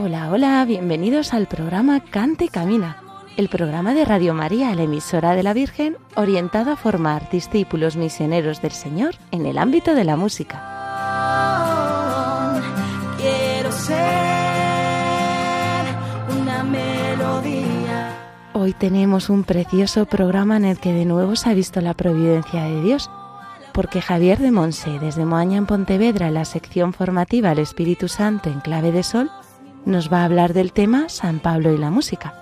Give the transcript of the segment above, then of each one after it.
Hola, hola, bienvenidos al programa Cante y Camina, el programa de Radio María, la emisora de la Virgen, orientado a formar discípulos misioneros del Señor en el ámbito de la música. Quiero ser una melodía. Hoy tenemos un precioso programa en el que de nuevo se ha visto la providencia de Dios, porque Javier de Monse, desde Moaña en Pontevedra, en la sección formativa El Espíritu Santo en clave de sol, nos va a hablar del tema San Pablo y la música.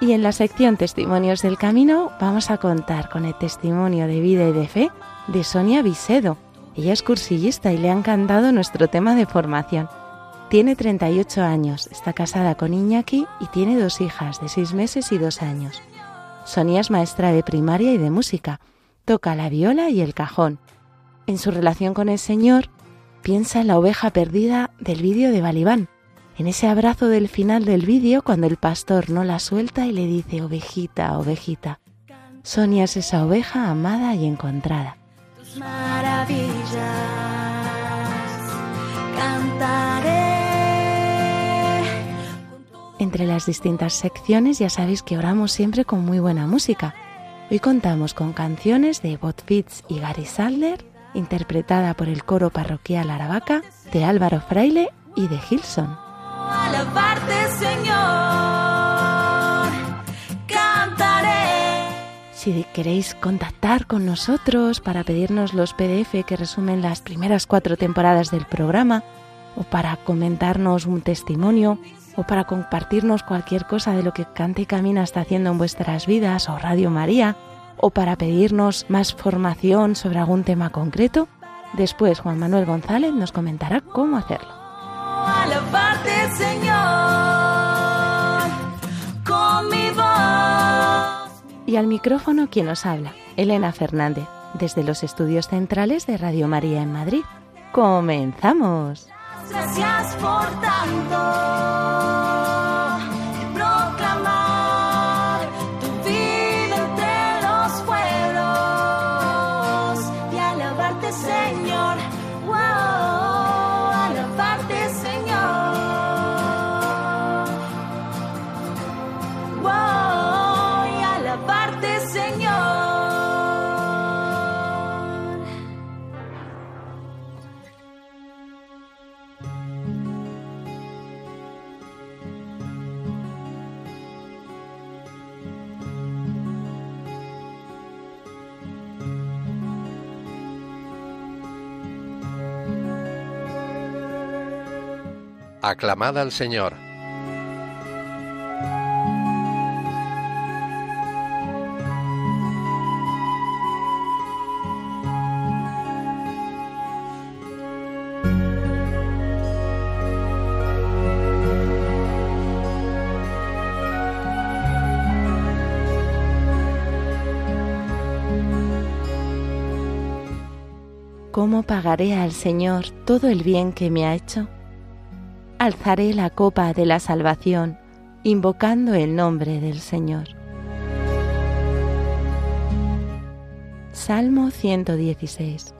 Y en la sección Testimonios del Camino vamos a contar con el testimonio de vida y de fe de Sonia Visedo. Ella es cursillista y le ha encantado nuestro tema de formación. Tiene 38 años, está casada con Iñaki y tiene dos hijas de 6 meses y 2 años. Sonia es maestra de primaria y de música. Toca la viola y el cajón en su relación con el Señor, piensa en la oveja perdida del vídeo de Balibán, en ese abrazo del final del vídeo cuando el pastor no la suelta y le dice, ovejita, ovejita. Sonia es esa oveja amada y encontrada. Tus maravillas cantaré. Entre las distintas secciones ya sabéis que oramos siempre con muy buena música. Hoy contamos con canciones de Bot Fitz y Gary Sadler, interpretada por el coro parroquial Aravaca de Álvaro Fraile y de Gilson. Señor, cantaré. Si queréis contactar con nosotros para pedirnos los PDF que resumen las primeras cuatro temporadas del programa, o para comentarnos un testimonio, o para compartirnos cualquier cosa de lo que Cante y Camina está haciendo en vuestras vidas, o Radio María, o para pedirnos más formación sobre algún tema concreto, después Juan Manuel González nos comentará cómo hacerlo. Señor, con mi voz. Y al micrófono quien nos habla, Elena Fernández, desde los estudios centrales de Radio María en Madrid. ¡Comenzamos! Gracias por tanto. Aclamad al Señor. ¿Cómo pagaré al Señor todo el bien que me ha hecho? Alzaré la copa de la salvación, invocando el nombre del Señor. Salmo 116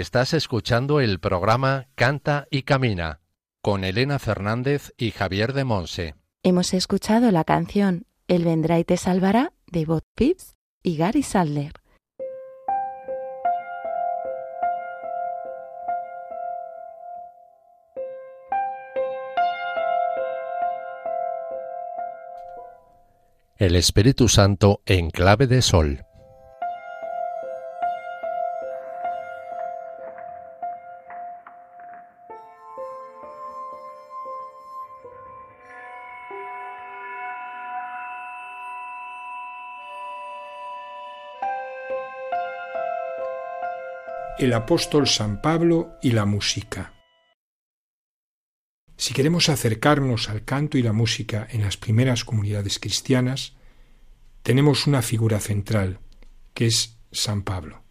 Estás escuchando el programa Canta y Camina con Elena Fernández y Javier de Monse. Hemos escuchado la canción El vendrá y te salvará de Bob Pips y Gary Sadler. El Espíritu Santo en clave de sol. El apóstol San Pablo y la música. Si queremos acercarnos al canto y la música en las primeras comunidades cristianas, tenemos una figura central, que es San Pablo.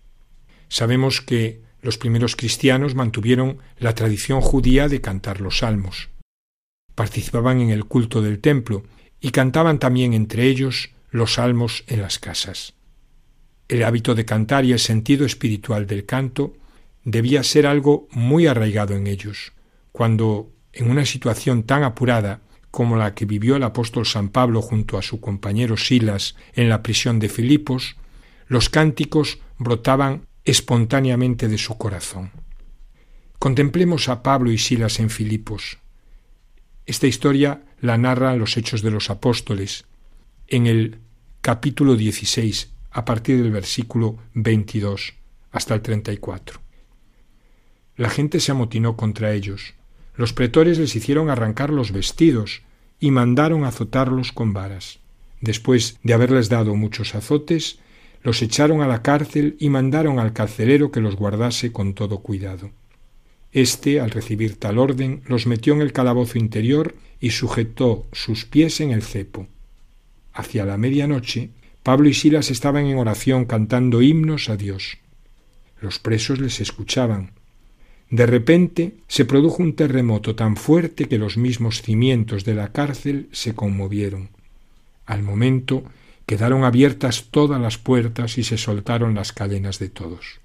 Sabemos que los primeros cristianos mantuvieron la tradición judía de cantar los salmos. Participaban en el culto del templo y cantaban también entre ellos los salmos en las casas. El hábito de cantar y el sentido espiritual del canto debía ser algo muy arraigado en ellos, cuando, en una situación tan apurada como la que vivió el apóstol San Pablo junto a su compañero Silas en la prisión de Filipos, los cánticos brotaban espontáneamente de su corazón. Contemplemos a Pablo y Silas en Filipos. Esta historia la narran los Hechos de los Apóstoles, en el capítulo 16, a partir del versículo 22 hasta el 34. La gente se amotinó contra ellos. Los pretores les hicieron arrancar los vestidos y mandaron azotarlos con varas. Después de haberles dado muchos azotes, los echaron a la cárcel y mandaron al carcelero que los guardase con todo cuidado. Este, al recibir tal orden, los metió en el calabozo interior y sujetó sus pies en el cepo. Hacia la medianoche Pablo y Silas estaban en oración cantando himnos a Dios. Los presos les escuchaban. De repente se produjo un terremoto tan fuerte que los mismos cimientos de la cárcel se conmovieron. Al momento quedaron abiertas todas las puertas y se soltaron las cadenas de todos.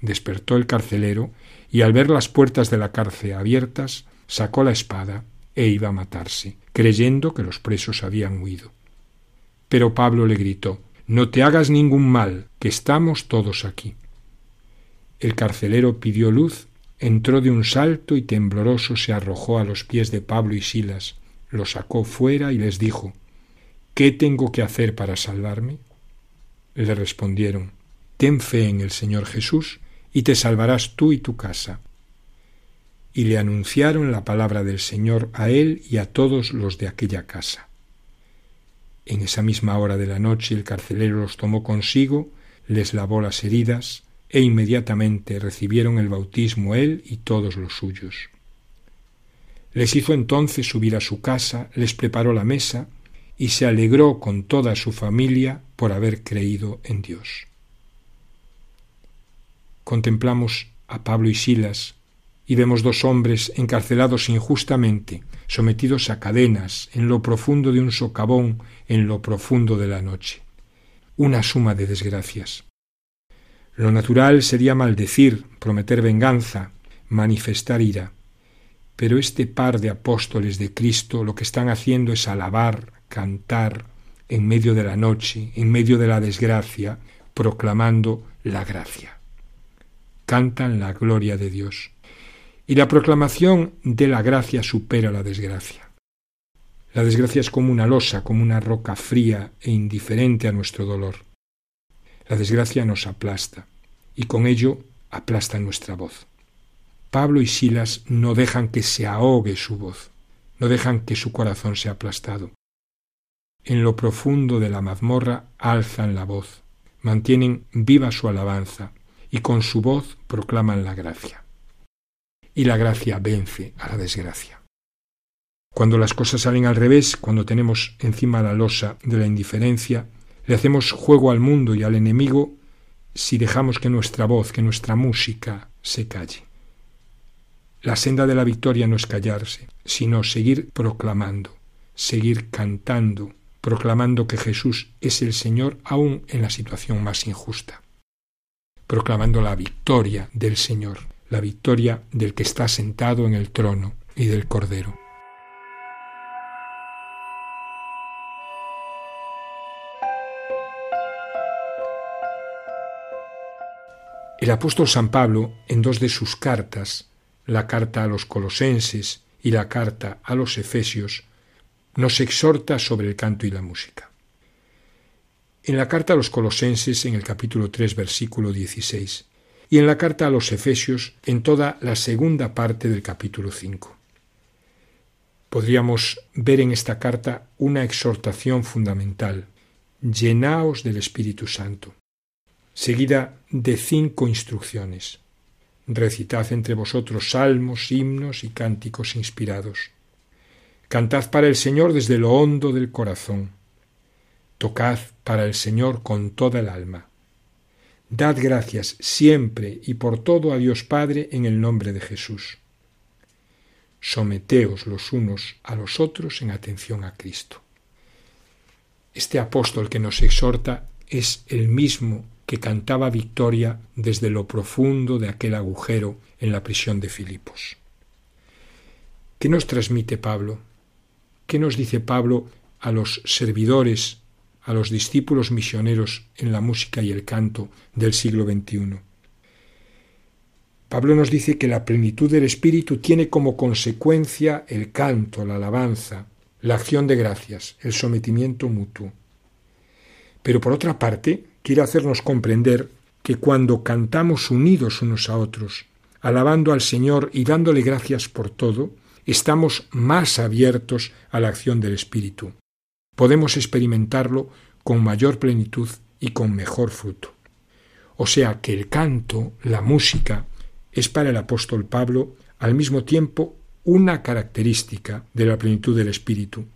Despertó el carcelero y al ver las puertas de la cárcel abiertas, sacó la espada e iba a matarse, creyendo que los presos habían huido. Pero Pablo le gritó No te hagas ningún mal, que estamos todos aquí. El carcelero pidió luz, entró de un salto y tembloroso se arrojó a los pies de Pablo y Silas, los sacó fuera y les dijo ¿Qué tengo que hacer para salvarme? Le respondieron Ten fe en el Señor Jesús, y te salvarás tú y tu casa. Y le anunciaron la palabra del Señor a él y a todos los de aquella casa. En esa misma hora de la noche el carcelero los tomó consigo, les lavó las heridas, e inmediatamente recibieron el bautismo él y todos los suyos. Les hizo entonces subir a su casa, les preparó la mesa, y se alegró con toda su familia por haber creído en Dios. Contemplamos a Pablo y Silas, y vemos dos hombres encarcelados injustamente, sometidos a cadenas en lo profundo de un socavón, en lo profundo de la noche. Una suma de desgracias. Lo natural sería maldecir, prometer venganza, manifestar ira. Pero este par de apóstoles de Cristo lo que están haciendo es alabar, cantar, en medio de la noche, en medio de la desgracia, proclamando la gracia. Cantan la gloria de Dios y la proclamación de la gracia supera la desgracia. La desgracia es como una losa, como una roca fría e indiferente a nuestro dolor. La desgracia nos aplasta y con ello aplasta nuestra voz. Pablo y Silas no dejan que se ahogue su voz, no dejan que su corazón sea aplastado. En lo profundo de la mazmorra alzan la voz, mantienen viva su alabanza y con su voz proclaman la gracia y la gracia vence a la desgracia. Cuando las cosas salen al revés, cuando tenemos encima la losa de la indiferencia, le hacemos juego al mundo y al enemigo si dejamos que nuestra voz, que nuestra música se calle. La senda de la victoria no es callarse, sino seguir proclamando, seguir cantando, proclamando que Jesús es el Señor aún en la situación más injusta proclamando la victoria del Señor, la victoria del que está sentado en el trono y del Cordero. El apóstol San Pablo, en dos de sus cartas, la carta a los colosenses y la carta a los efesios, nos exhorta sobre el canto y la música. En la carta a los colosenses, en el capítulo 3, versículo 16, y en la carta a los efesios, en toda la segunda parte del capítulo 5. Podríamos ver en esta carta una exhortación fundamental, llenaos del Espíritu Santo, seguida de cinco instrucciones. Recitad entre vosotros salmos, himnos y cánticos inspirados. Cantad para el Señor desde lo hondo del corazón. Tocad para el Señor con toda el alma. Dad gracias siempre y por todo a Dios Padre en el nombre de Jesús. Someteos los unos a los otros en atención a Cristo. Este apóstol que nos exhorta es el mismo que cantaba victoria desde lo profundo de aquel agujero en la prisión de Filipos. ¿Qué nos transmite Pablo? ¿Qué nos dice Pablo a los servidores, a los discípulos misioneros en la música y el canto del siglo XXI? Pablo nos dice que la plenitud del Espíritu tiene como consecuencia el canto, la alabanza, la acción de gracias, el sometimiento mutuo. Pero por otra parte, quiere hacernos comprender que cuando cantamos unidos unos a otros, alabando al Señor y dándole gracias por todo, estamos más abiertos a la acción del Espíritu. Podemos experimentarlo con mayor plenitud y con mejor fruto. O sea que el canto, la música, es para el apóstol Pablo al mismo tiempo una característica de la plenitud del Espíritu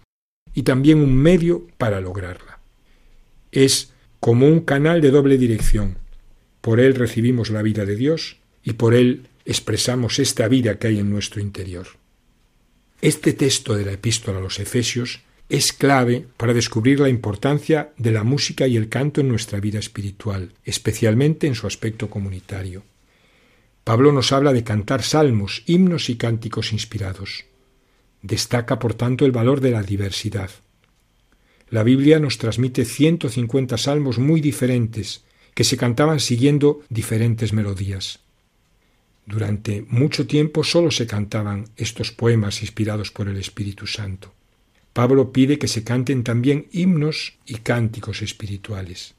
y también un medio para lograrla. Es como un canal de doble dirección. Por él recibimos la vida de Dios y por él expresamos esta vida que hay en nuestro interior. Este texto de la epístola a los Efesios es clave para descubrir la importancia de la música y el canto en nuestra vida espiritual, especialmente en su aspecto comunitario. Pablo nos habla de cantar salmos, himnos y cánticos inspirados. Destaca, por tanto, el valor de la diversidad. La Biblia nos transmite 150 salmos muy diferentes que se cantaban siguiendo diferentes melodías. Durante mucho tiempo solo se cantaban estos poemas inspirados por el Espíritu Santo. Pablo pide que se canten también himnos y cánticos espirituales.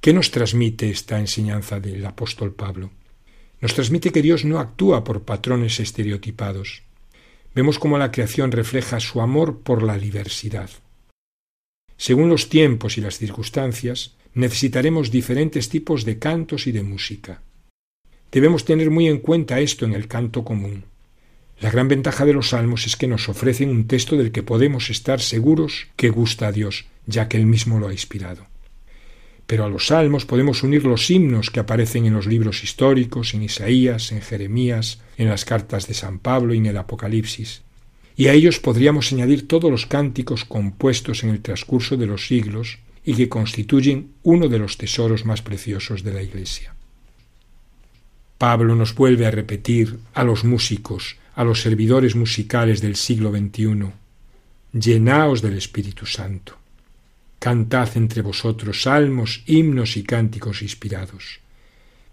¿Qué nos transmite esta enseñanza del apóstol Pablo? Nos transmite que Dios no actúa por patrones estereotipados. Vemos cómo la creación refleja su amor por la diversidad. Según los tiempos y las circunstancias, necesitaremos diferentes tipos de cantos y de música. Debemos tener muy en cuenta esto en el canto común. La gran ventaja de los salmos es que nos ofrecen un texto del que podemos estar seguros que gusta a Dios, ya que Él mismo lo ha inspirado. Pero a los salmos podemos unir los himnos que aparecen en los libros históricos, en Isaías, en Jeremías, en las cartas de San Pablo y en el Apocalipsis y a ellos podríamos añadir todos los cánticos compuestos en el transcurso de los siglos y que constituyen uno de los tesoros más preciosos de la Iglesia. Pablo nos vuelve a repetir a los músicos, a los servidores musicales del siglo XXI, llenaos del Espíritu Santo. Cantad entre vosotros salmos, himnos y cánticos inspirados.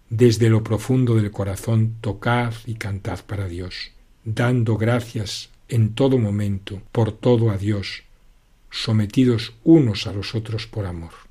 Desde lo profundo del corazón tocad y cantad para Dios, dando gracias en todo momento, por todo a Dios, sometidos unos a los otros por amor.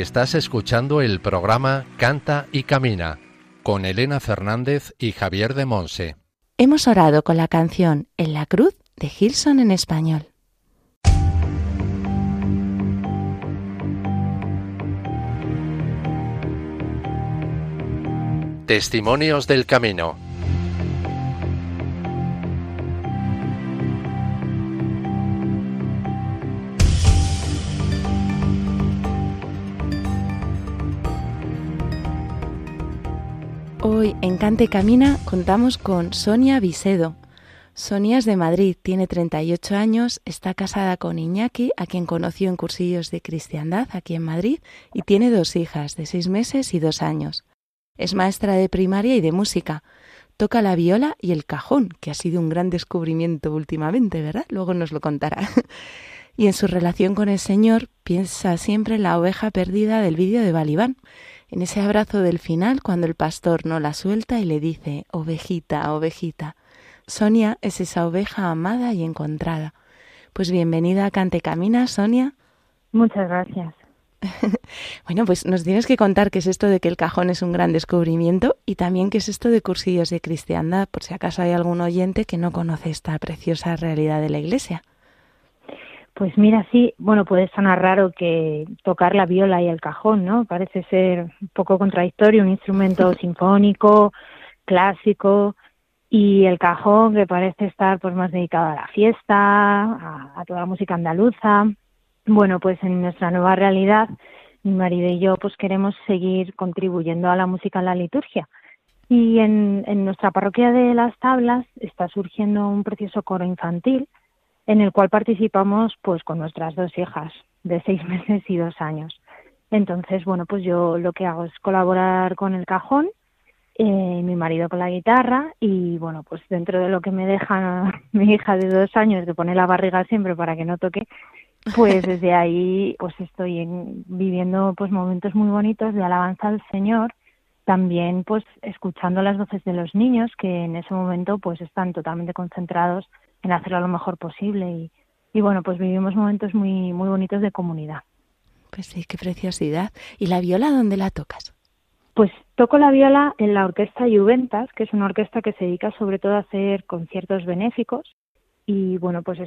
Estás escuchando el programa Canta y Camina con Elena Fernández y Javier de Monse. Hemos orado con la canción En la cruz de Gilson en español. Testimonios del Camino. Hoy en Cante Camina contamos con Sonia Visedo. Sonia es de Madrid, tiene 38 años, está casada con Iñaki, a quien conoció en cursillos de cristiandad aquí en Madrid, y tiene dos hijas de seis meses y dos años. Es maestra de primaria y de música. Toca la viola y el cajón, que ha sido un gran descubrimiento últimamente, ¿verdad? Luego nos lo contará. y en su relación con el Señor piensa siempre en la oveja perdida del vídeo de Balibán en ese abrazo del final cuando el pastor no la suelta y le dice, ovejita, ovejita. Sonia es esa oveja amada y encontrada. Pues bienvenida a Cante Camina, Sonia. Muchas gracias. bueno, pues nos tienes que contar qué es esto de que el cajón es un gran descubrimiento y también qué es esto de cursillos de cristiandad, por si acaso hay algún oyente que no conoce esta preciosa realidad de la Iglesia. Pues mira, sí, bueno, puede sonar raro que tocar la viola y el cajón, ¿no? Parece ser un poco contradictorio, un instrumento sinfónico, clásico, y el cajón que parece estar pues más dedicado a la fiesta, a, toda la música andaluza. Bueno, pues en nuestra nueva realidad, mi marido y yo pues queremos seguir contribuyendo a la música en la liturgia. Y en, en nuestra parroquia de Las Tablas está surgiendo un precioso coro infantil, en el cual participamos pues con nuestras dos hijas de seis meses y dos años. Entonces, bueno, pues yo lo que hago es colaborar con el cajón, eh, mi marido con la guitarra y bueno, pues dentro de lo que me deja mi hija de dos años de poner la barriga siempre para que no toque, pues desde ahí pues estoy viviendo pues momentos muy bonitos de alabanza al Señor, también pues escuchando las voces de los niños que en ese momento pues están totalmente concentrados en hacerlo lo mejor posible y, y bueno, pues vivimos momentos muy, muy bonitos de comunidad. Pues sí, qué preciosidad. ¿Y la viola dónde la tocas? Pues toco la viola en la Orquesta Juventas, que es una orquesta que se dedica sobre todo a hacer conciertos benéficos. Y bueno, pues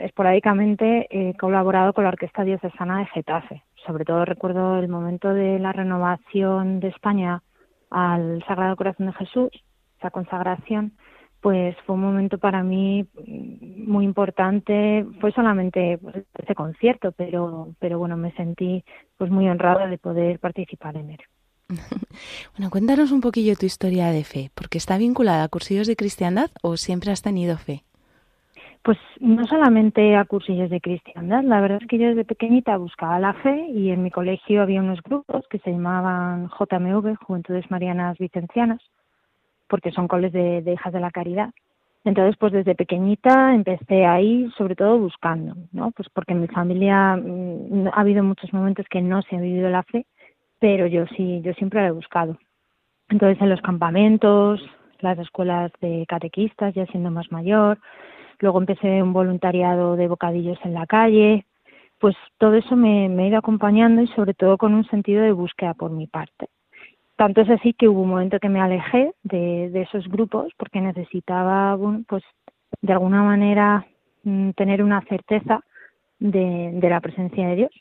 esporádicamente he colaborado con la Orquesta Diocesana de Getafe. Sobre todo recuerdo el momento de la renovación de España al Sagrado Corazón de Jesús, esa consagración, pues fue un momento para mí muy importante. Fue solamente pues, ese concierto, pero, pero bueno, me sentí pues muy honrada de poder participar en él. bueno, cuéntanos un poquillo tu historia de fe, porque está vinculada a cursillos de cristiandad o siempre has tenido fe. Pues no solamente a cursillos de cristiandad, la verdad es que yo desde pequeñita buscaba la fe y en mi colegio había unos grupos que se llamaban JMV, Juventudes Marianas Vicencianas, porque son coles de, hijas de la caridad. Entonces, pues desde pequeñita empecé ahí, sobre todo buscando, ¿no? Pues porque en mi familia mm, ha habido muchos momentos que no se ha vivido la fe, pero yo sí, yo siempre la he buscado. Entonces, en los campamentos, las escuelas de catequistas, ya siendo más mayor, luego empecé un voluntariado de bocadillos en la calle, pues todo eso me, me ha ido acompañando y sobre todo con un sentido de búsqueda por mi parte. Tanto es así que hubo un momento que me alejé de, esos grupos porque necesitaba, pues de alguna manera mm, tener una certeza de, la presencia de Dios.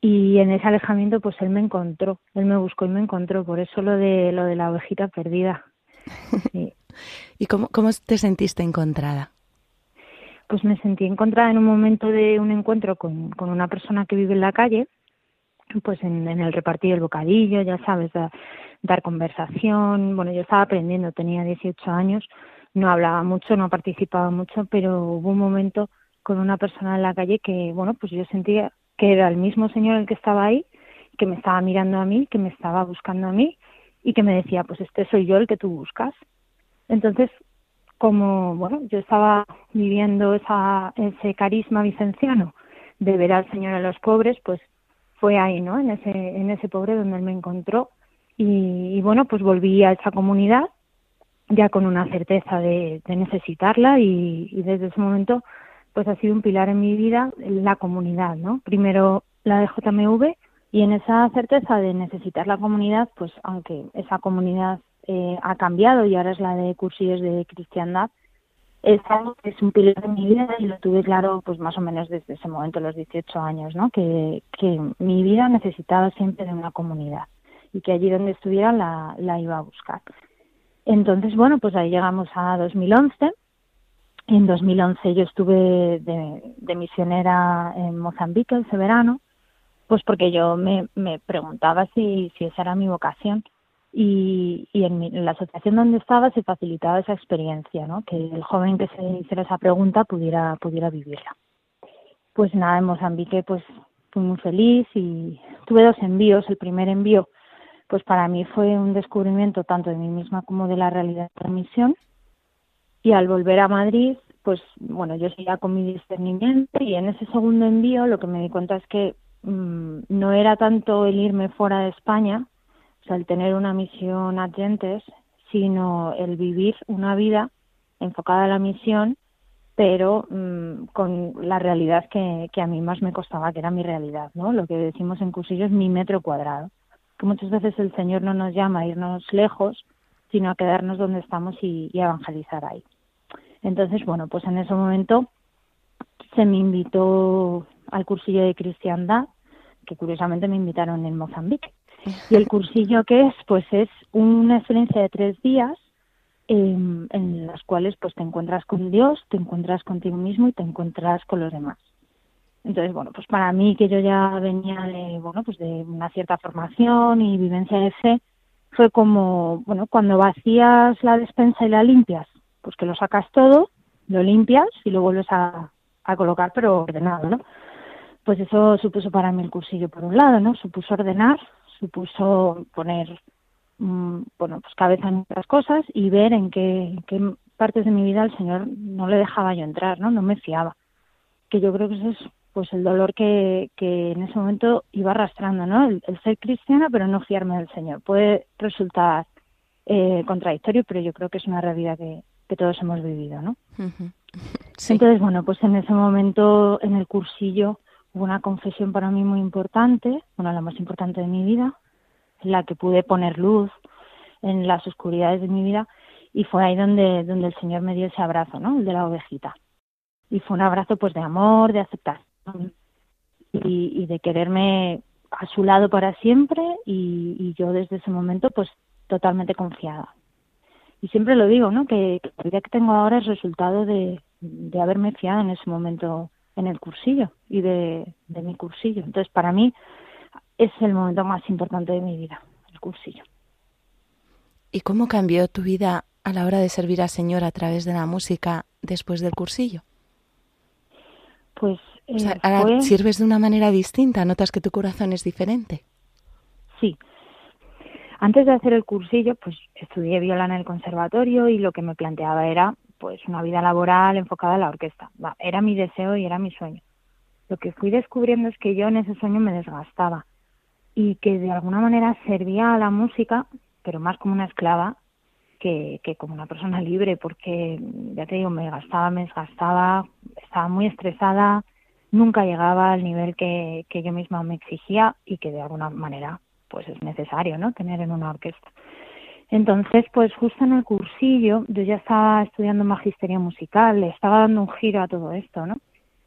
Y en ese alejamiento, pues él me encontró, él me buscó y me encontró. Por eso lo de lo de la ovejita perdida. ¿Y cómo, cómo te sentiste encontrada? Pues me sentí encontrada en un momento de un encuentro con, con una persona que vive en la calle, pues en, el repartir el bocadillo, ya sabes, dar conversación. Bueno, yo estaba aprendiendo, tenía 18 años, no hablaba mucho, no participaba mucho, pero hubo un momento con una persona en la calle que, bueno, pues yo sentía que era el mismo señor el que estaba ahí, que me estaba mirando a mí, que me estaba buscando a mí y que me decía, pues este soy yo el que tú buscas. Entonces, como, bueno, yo estaba viviendo esa, ese carisma vicenciano de ver al Señor a los pobres, pues fue ahí, ¿no? En ese, en ese pobre donde él me encontró y, bueno, pues volví a esa comunidad ya con una certeza de, necesitarla y, desde ese momento pues ha sido un pilar en mi vida la comunidad, ¿no? Primero la de JMV Y en esa certeza de necesitar la comunidad, pues aunque esa comunidad eh, ha cambiado y ahora es la de cursillos de cristiandad, es algo que es un pilar de mi vida y lo tuve claro pues más o menos desde ese momento, los 18 años, ¿no? Que, que mi vida necesitaba siempre de una comunidad y que allí donde estuviera la, la iba a buscar. Entonces, bueno, pues ahí llegamos a 2011. En 2011 yo estuve de, de misionera en Mozambique ese verano, pues porque yo me, me preguntaba si, si esa era mi vocación y, y en, mi- la asociación donde estaba se facilitaba esa experiencia, ¿no? Que el joven que se hiciera esa pregunta pudiera, pudiera vivirla. Pues nada, en Mozambique pues fui muy feliz y tuve dos envíos. El primer envío pues para mí fue un descubrimiento tanto de mí misma como de la realidad de la misión. Y al volver a Madrid, pues bueno, yo seguía con mi discernimiento y en ese segundo envío lo que me di cuenta es que mm, no era tanto el irme fuera de España, o sea, el tener una misión a gentes, sino el vivir una vida enfocada a la misión, pero mm, con la realidad que, a mí más me costaba, que era mi realidad, ¿no? Lo que decimos en cursillos, mi metro cuadrado. Que muchas veces el Señor no nos llama a irnos lejos, sino a quedarnos donde estamos y, y evangelizar ahí. Entonces, bueno, pues en ese momento se me invitó al cursillo de cristiandad, que curiosamente me invitaron en Mozambique. Y el cursillo que es, pues es una experiencia de tres días en, en las cuales pues te encuentras con Dios, te encuentras contigo mismo y te encuentras con los demás. Entonces, bueno, pues para mí que yo ya venía de, bueno, pues de una cierta formación y vivencia de fe, fue como, bueno, cuando vacías la despensa y la limpias, pues que lo sacas todo, lo limpias y lo vuelves a, a colocar, pero ordenado, ¿no? Pues eso supuso para mí el cursillo por un lado, ¿no? Supuso ordenar, supuso poner, mm, bueno, pues cabeza en otras cosas y ver en qué, en qué partes de mi vida el Señor no le dejaba yo entrar, ¿no? No me fiaba. Que yo creo que eso es pues el dolor que, que en ese momento iba arrastrando, ¿no? El, el ser cristiana pero no fiarme del Señor. Puede resultar eh, contradictorio, pero yo creo que es una realidad que, que todos hemos vivido, ¿no? Sí. Entonces, bueno, pues en ese momento en el cursillo hubo una confesión para mí muy importante, bueno, la más importante de mi vida, en la que pude poner luz en las oscuridades de mi vida y fue ahí donde, donde el Señor me dio ese abrazo, ¿no? El de la ovejita. Y fue un abrazo pues de amor, de aceptación y, de quererme a su lado para siempre y, yo desde ese momento pues totalmente confiada. Y siempre lo digo, ¿no? Que, que la vida que tengo ahora es resultado de haberme fiado en ese momento en el cursillo y de, de mi cursillo. Entonces, para mí es el momento más importante de mi vida, el cursillo. ¿Y cómo cambió tu vida a la hora de servir al Señor a través de la música después del cursillo? Pues O sea, eh, ahora fue- sirves de una manera distinta, notas que tu corazón es diferente. Sí. Antes de hacer el cursillo, pues estudié viola en el conservatorio y lo que me planteaba era pues una vida laboral enfocada a la orquesta. Era mi deseo y era mi sueño. Lo que fui descubriendo es que yo en ese sueño me desgastaba y que de alguna manera servía a la música, pero más como una esclava que, que como una persona libre, porque ya te digo, me gastaba, me desgastaba, estaba muy estresada, nunca llegaba al nivel que, que yo misma me exigía y que de alguna manera pues es necesario, ¿no? Tener en una orquesta. Entonces, pues justo en el cursillo, yo ya estaba estudiando magisterio musical, le estaba dando un giro a todo esto, ¿no?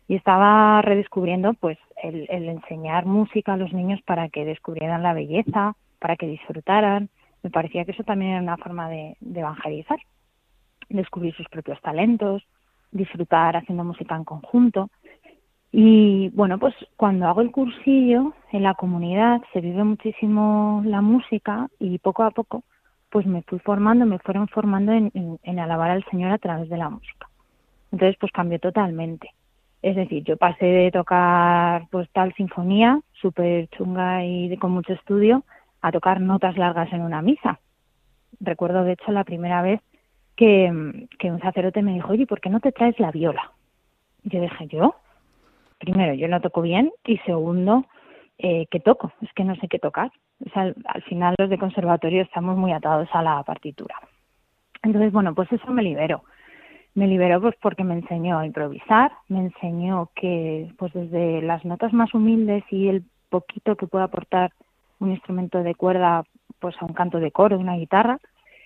Y estaba redescubriendo, pues, el, el enseñar música a los niños para que descubrieran la belleza, para que disfrutaran. Me parecía que eso también era una forma de, de evangelizar, descubrir sus propios talentos, disfrutar haciendo música en conjunto. Y bueno, pues cuando hago el cursillo en la comunidad se vive muchísimo la música y poco a poco pues me fui formando, me fueron formando en, en, alabar al Señor a través de la música. Entonces pues cambió totalmente. Es decir, yo pasé de tocar pues tal sinfonía súper chunga y de- con mucho estudio a tocar notas largas en una misa. Recuerdo de hecho la primera vez que, que un sacerdote me dijo, oye, ¿por qué no te traes la viola? Yo dije, ¿yo? primero, yo no toco bien y segundo, eh, ¿qué toco? Es que no sé qué tocar. O sea, al, al final los de conservatorio estamos muy atados a la partitura. Entonces, bueno, pues eso me liberó. Me liberó pues porque me enseñó a improvisar, me enseñó que pues desde las notas más humildes y el poquito que puede aportar un instrumento de cuerda pues a un canto de coro, una guitarra,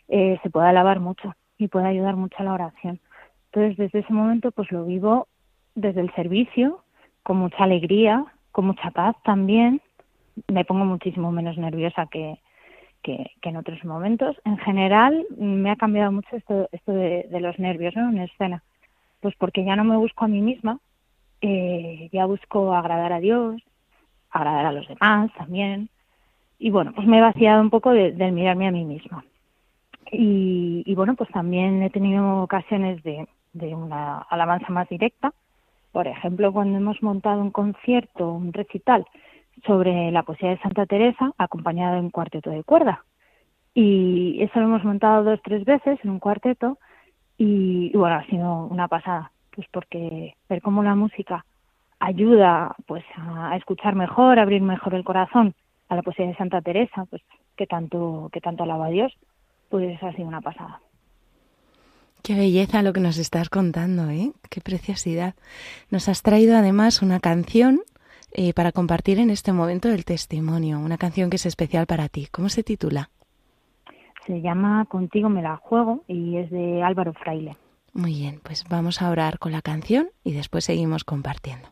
eh, se puede alabar mucho y puede ayudar mucho a la oración. Entonces, desde ese momento, pues lo vivo desde el servicio, con mucha alegría, con mucha paz también. Me pongo muchísimo menos nerviosa que, que, en otros momentos. En general, me ha cambiado mucho esto, esto de, los nervios ¿no? en escena. Pues porque ya no me busco a mí misma, eh, ya busco agradar a Dios, agradar a los demás también. Y bueno, pues me he vaciado un poco de, mirarme a mí misma. Y, y bueno, pues también he tenido ocasiones de, de una alabanza más directa. Por ejemplo, cuando hemos montado un concierto, un recital sobre la poesía de Santa Teresa, acompañado de un cuarteto de cuerda. Y eso lo hemos montado dos, tres veces en un cuarteto y, bueno, ha sido una pasada, pues porque ver cómo la música ayuda pues a escuchar mejor, a abrir mejor el corazón a la poesía de Santa Teresa, pues que tanto que tanto alaba a Dios, pues ha sido una pasada. Qué belleza lo que nos estás contando, ¿eh? Qué preciosidad. Nos has traído además una canción eh, para compartir en este momento del testimonio, una canción que es especial para ti. ¿Cómo se titula? Se llama Contigo me la juego y es de Álvaro Fraile. Muy bien, pues vamos a orar con la canción y después seguimos compartiendo.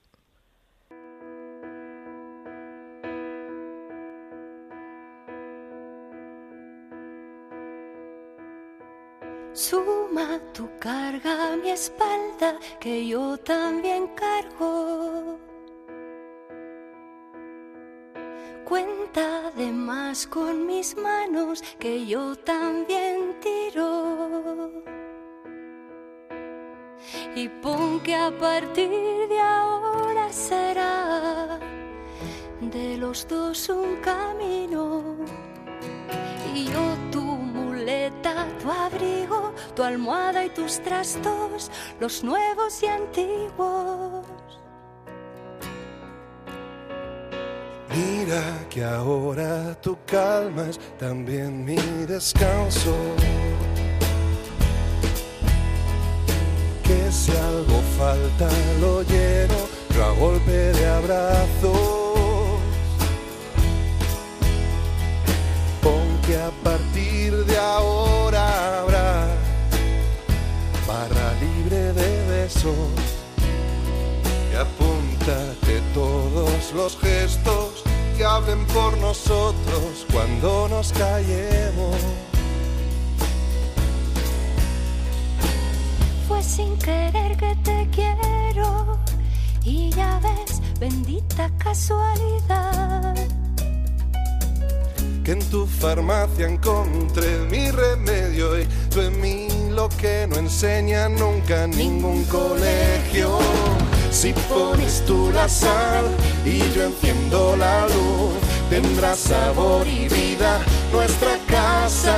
Suma tu carga a mi espalda, que yo también cargo. Cuenta de más con mis manos, que yo también tiro. Y pon que a partir de ahora será de los dos un camino. Tu tu abrigo, tu almohada y tus trastos, los nuevos y antiguos. Mira que ahora tú calmas también mi descanso. Que si algo falta lo lleno, yo a golpe de abrazos. Pon que a partir de ahora Y apúntate todos los gestos que hablen por nosotros cuando nos callemos. Fue sin querer que te quiero y ya ves, bendita casualidad. Que en tu farmacia encontré mi remedio y tú en mí lo que no enseña nunca ningún colegio. Si pones tú la sal y yo enciendo la luz, tendrá sabor y vida nuestra casa.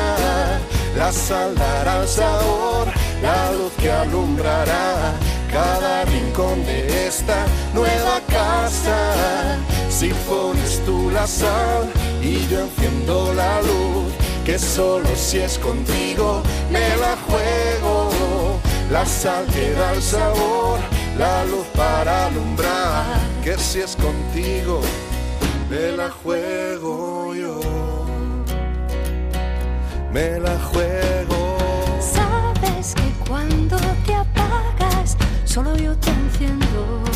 La sal dará el sabor, la luz que alumbrará cada rincón de esta nueva casa. Si pones tú la sal y yo enciendo la luz, que solo si es contigo me la juego. La sal que da el sabor, la luz para alumbrar, que si es contigo me la juego yo. Me la juego. Sabes que cuando te apagas, solo yo te enciendo.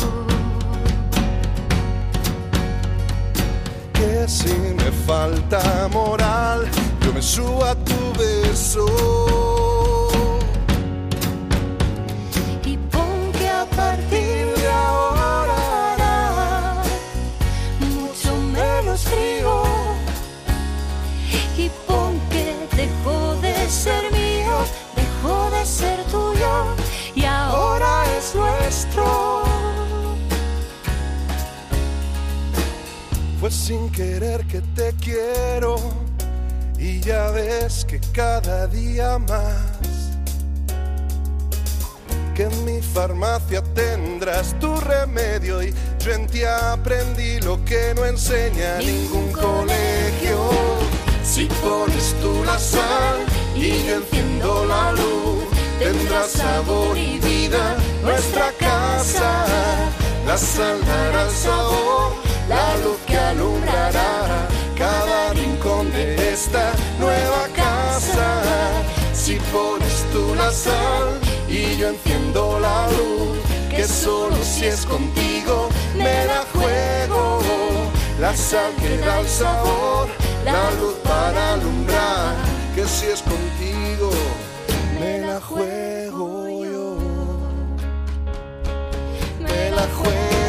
Si me falta moral, yo me subo a tu beso. Sin querer que te quiero y ya ves que cada día más que en mi farmacia tendrás tu remedio y yo en ti aprendí lo que no enseña ningún colegio. Si pones tú la sal y yo enciendo la luz, tendrá sabor y vida nuestra casa. La sal dará el sabor, la luz que alumbrará cada rincón de esta nueva casa. Si pones tú la sal y yo enciendo la luz, que solo si es contigo me la juego. La sal que da el sabor, la luz para alumbrar, que si es contigo me la juego yo. Me la juego.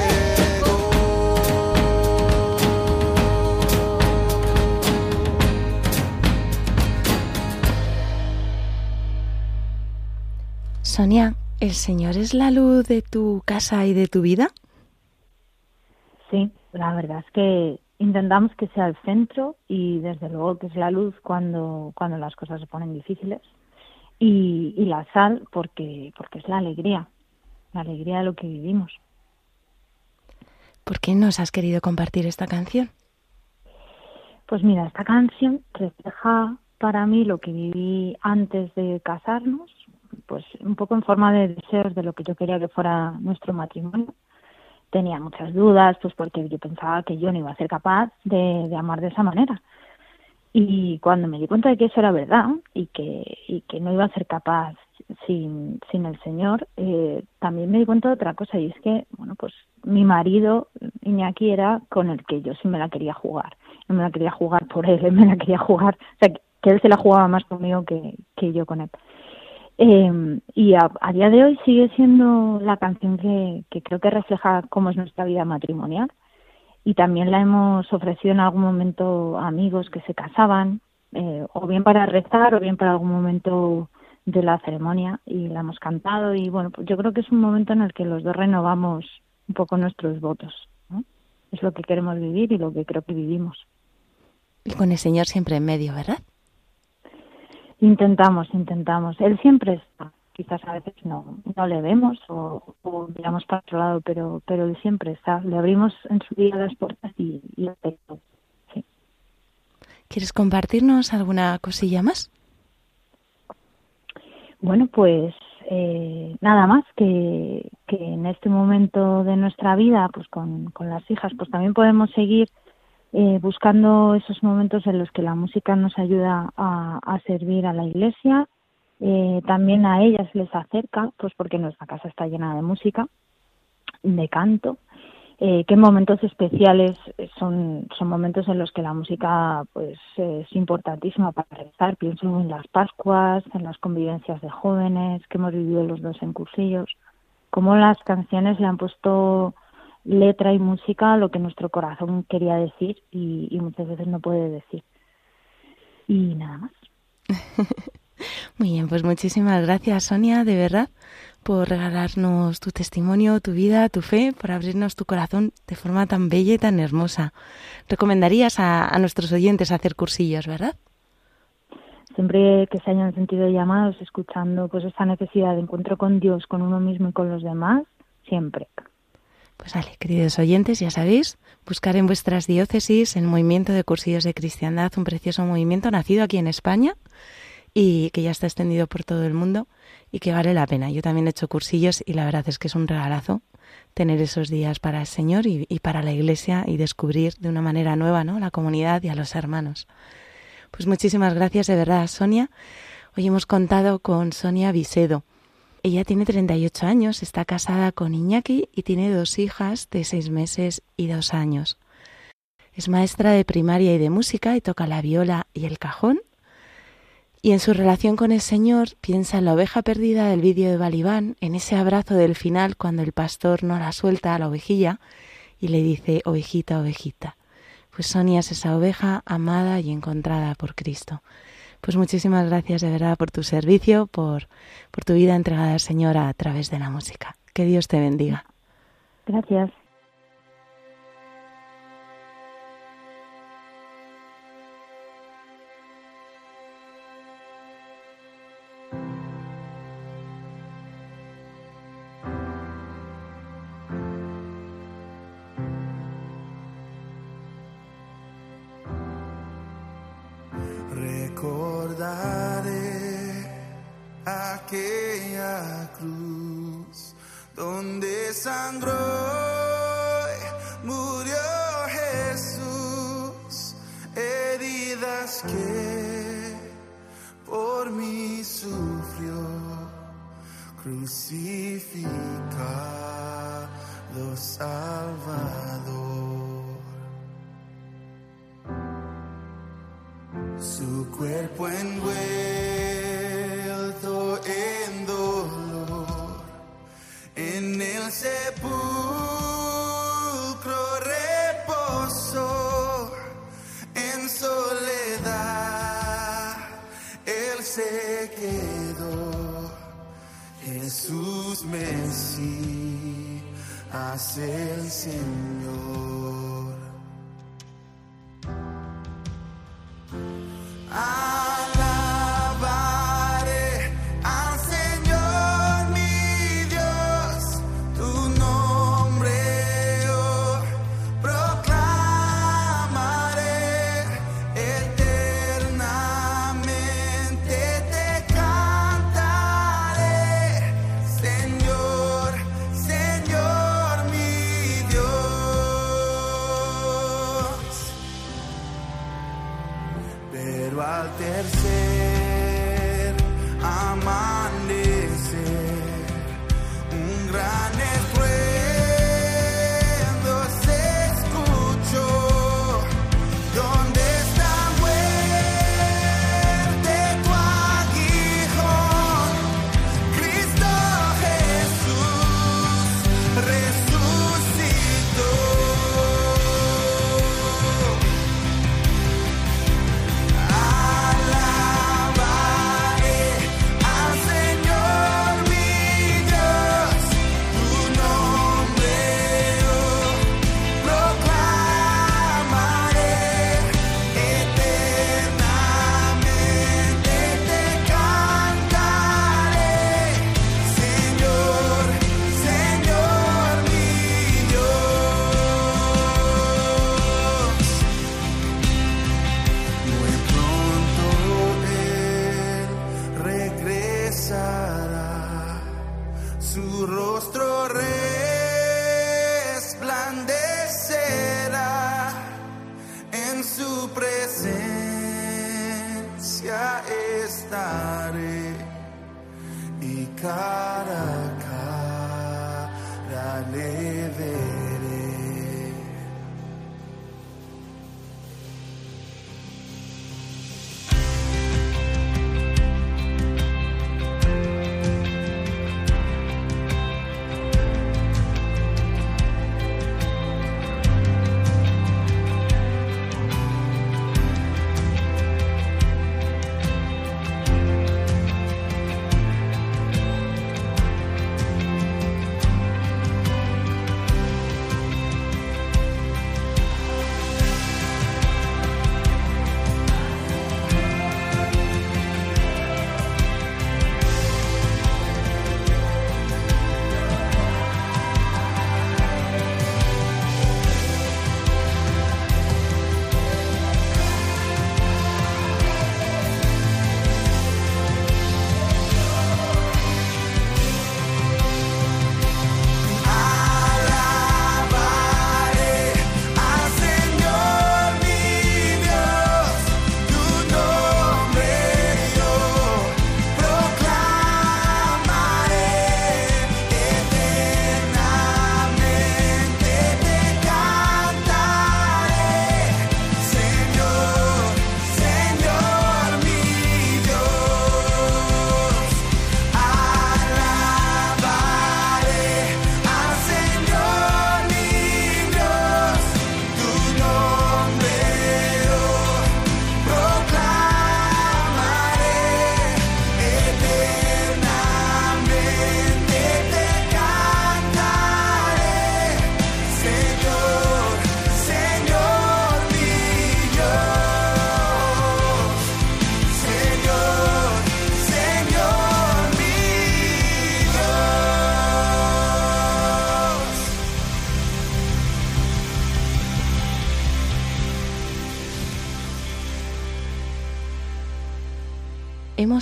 Sonia, ¿el Señor es la luz de tu casa y de tu vida? Sí, la verdad es que intentamos que sea el centro y desde luego que es la luz cuando, cuando las cosas se ponen difíciles y, y la sal porque, porque es la alegría, la alegría de lo que vivimos. ¿Por qué nos has querido compartir esta canción? Pues mira, esta canción refleja para mí lo que viví antes de casarnos, pues un poco en forma de deseos de lo que yo quería que fuera nuestro matrimonio. Tenía muchas dudas, pues porque yo pensaba que yo no iba a ser capaz de, de amar de esa manera. Y cuando me di cuenta de que eso era verdad y que, y que no iba a ser capaz sin, sin el Señor, eh, también me di cuenta de otra cosa y es que, bueno, pues mi marido, Iñaki, era con el que yo sí me la quería jugar. No me la quería jugar por él, él me la quería jugar, o sea, que, él se la jugaba más conmigo que, que yo con él. Eh, y a, día de hoy sigue siendo la canción que, creo que refleja cómo es nuestra vida matrimonial y también la hemos ofrecido en algún momento a amigos que se casaban, eh, o bien para rezar o bien para algún momento de la ceremonia y la hemos cantado y bueno, pues yo creo que es un momento en el que los dos renovamos un poco nuestros votos. Es lo que queremos vivir y lo que creo que vivimos. Y con el Señor siempre en medio, ¿verdad? Intentamos, intentamos. Él siempre está. Quizás a veces no, no le vemos o, o miramos para otro lado, pero, pero él siempre está. Le abrimos en su día las puertas y, y acepto. Sí. ¿Quieres compartirnos alguna cosilla más? Bueno, pues eh, nada más que, que en este momento de nuestra vida, pues con, con las hijas, pues también podemos seguir eh, buscando esos momentos en los que la música nos ayuda a, servir a la iglesia, eh, también a ellas les acerca, pues porque nuestra casa está llena de música, de canto, eh, que momentos especiales son, son momentos en los que la música pues es importantísima para rezar. Pienso en las Pascuas, en las convivencias de jóvenes que hemos vivido los dos en cursillos, cómo las canciones le han puesto letra y música lo que nuestro corazón quería decir y, y muchas veces no puede decir. Y nada más. Muy bien, pues muchísimas gracias Sonia, de verdad, por regalarnos tu testimonio, tu vida, tu fe, por abrirnos tu corazón de forma tan bella y tan hermosa. Recomendarías a, a nuestros oyentes hacer cursillos, ¿verdad? Siempre que se hayan sentido llamados, escuchando pues esta necesidad de encuentro con Dios, con uno mismo y con los demás, siempre. Pues vale, queridos oyentes, ya sabéis, buscar en vuestras diócesis el movimiento de cursillos de cristiandad, un precioso movimiento nacido aquí en España y que ya está extendido por todo el mundo y que vale la pena. Yo también he hecho cursillos y la verdad es que es un regalazo tener esos días para el Señor y, y, para la Iglesia y descubrir de una manera nueva ¿no? la comunidad y a los hermanos. Pues muchísimas gracias de verdad, Sonia. Hoy hemos contado con Sonia Visedo. Ella tiene 38 años, está casada con Iñaki y tiene dos hijas de seis meses y dos años. Es maestra de primaria y de música y toca la viola y el cajón y en su relación con el Señor piensa en la oveja perdida del vídeo de Balibán, en ese abrazo del final cuando el pastor no la suelta a la ovejilla y le dice, ovejita, ovejita. Pues Sonia es esa oveja amada y encontrada por Cristo. Pues muchísimas gracias de verdad por tu servicio, por, por tu vida entregada al Señor a través de la música. Que Dios te bendiga. Gracias. Salvador.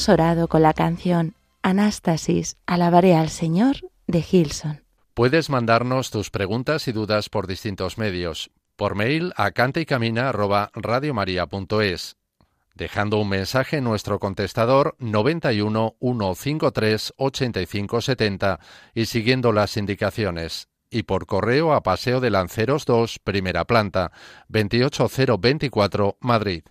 Orado con la canción Anástasis, alabaré al Señor de Gilson. Puedes mandarnos tus preguntas y dudas por distintos medios. Por mail a canta dejando un mensaje en nuestro contestador 91 153 85 70 y siguiendo las indicaciones y por correo a Paseo de Lanceros 2, primera planta, 28024, Madrid.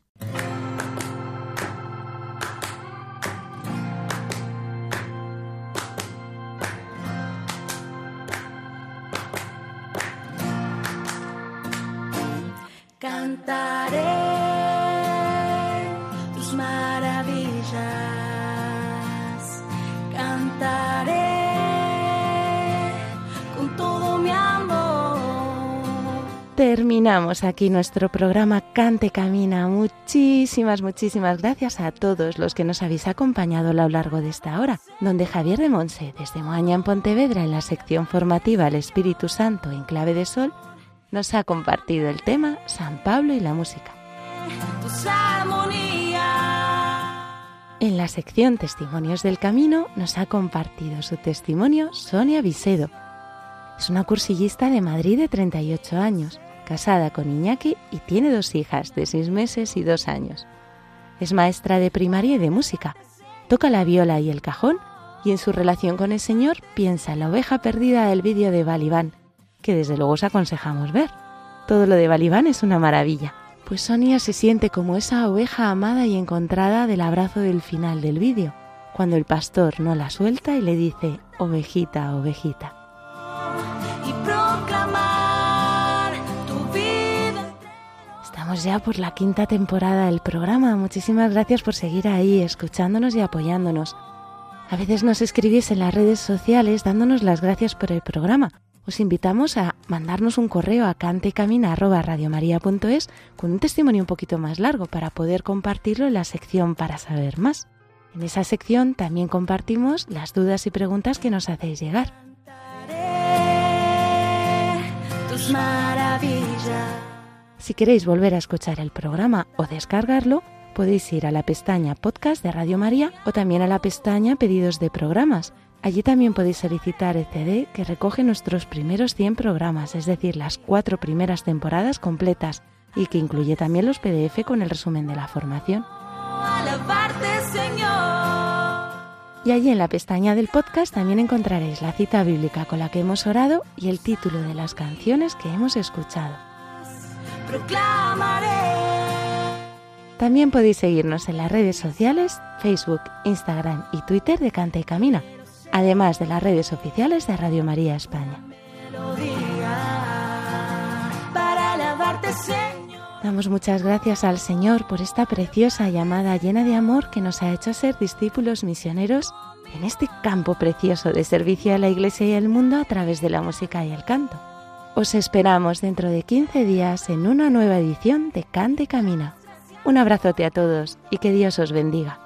Terminamos aquí nuestro programa Cante Camina. Muchísimas, muchísimas gracias a todos los que nos habéis acompañado a lo largo de esta hora, donde Javier de Monse, desde Moaña en Pontevedra, en la sección formativa El Espíritu Santo en clave de sol, nos ha compartido el tema San Pablo y la música. En la sección Testimonios del Camino nos ha compartido su testimonio Sonia Visedo. Es una cursillista de Madrid de 38 años casada con Iñaki y tiene dos hijas de seis meses y dos años. Es maestra de primaria y de música. Toca la viola y el cajón y en su relación con el Señor piensa en la oveja perdida del vídeo de Balibán, que desde luego os aconsejamos ver. Todo lo de Balibán es una maravilla, pues Sonia se siente como esa oveja amada y encontrada del abrazo del final del vídeo, cuando el pastor no la suelta y le dice, ovejita, ovejita. Ya por la quinta temporada del programa. Muchísimas gracias por seguir ahí, escuchándonos y apoyándonos. A veces nos escribís en las redes sociales dándonos las gracias por el programa. Os invitamos a mandarnos un correo a cantecamina.radiomaria.es con un testimonio un poquito más largo para poder compartirlo en la sección para saber más. En esa sección también compartimos las dudas y preguntas que nos hacéis llegar. Tus maravillas. Si queréis volver a escuchar el programa o descargarlo, podéis ir a la pestaña Podcast de Radio María o también a la pestaña Pedidos de programas. Allí también podéis solicitar el CD que recoge nuestros primeros 100 programas, es decir, las cuatro primeras temporadas completas, y que incluye también los PDF con el resumen de la formación. Y allí en la pestaña del podcast también encontraréis la cita bíblica con la que hemos orado y el título de las canciones que hemos escuchado. También podéis seguirnos en las redes sociales, Facebook, Instagram y Twitter de Canta y Camina, además de las redes oficiales de Radio María España. Damos muchas gracias al Señor por esta preciosa llamada llena de amor que nos ha hecho ser discípulos misioneros en este campo precioso de servicio a la Iglesia y al mundo a través de la música y el canto. Os esperamos dentro de 15 días en una nueva edición de Cante Camina. Un abrazote a todos y que Dios os bendiga.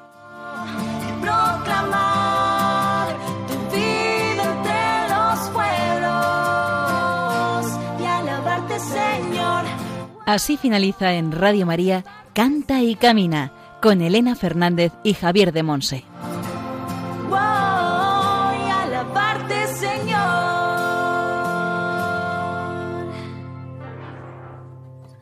Así finaliza en Radio María Canta y Camina con Elena Fernández y Javier de Monse.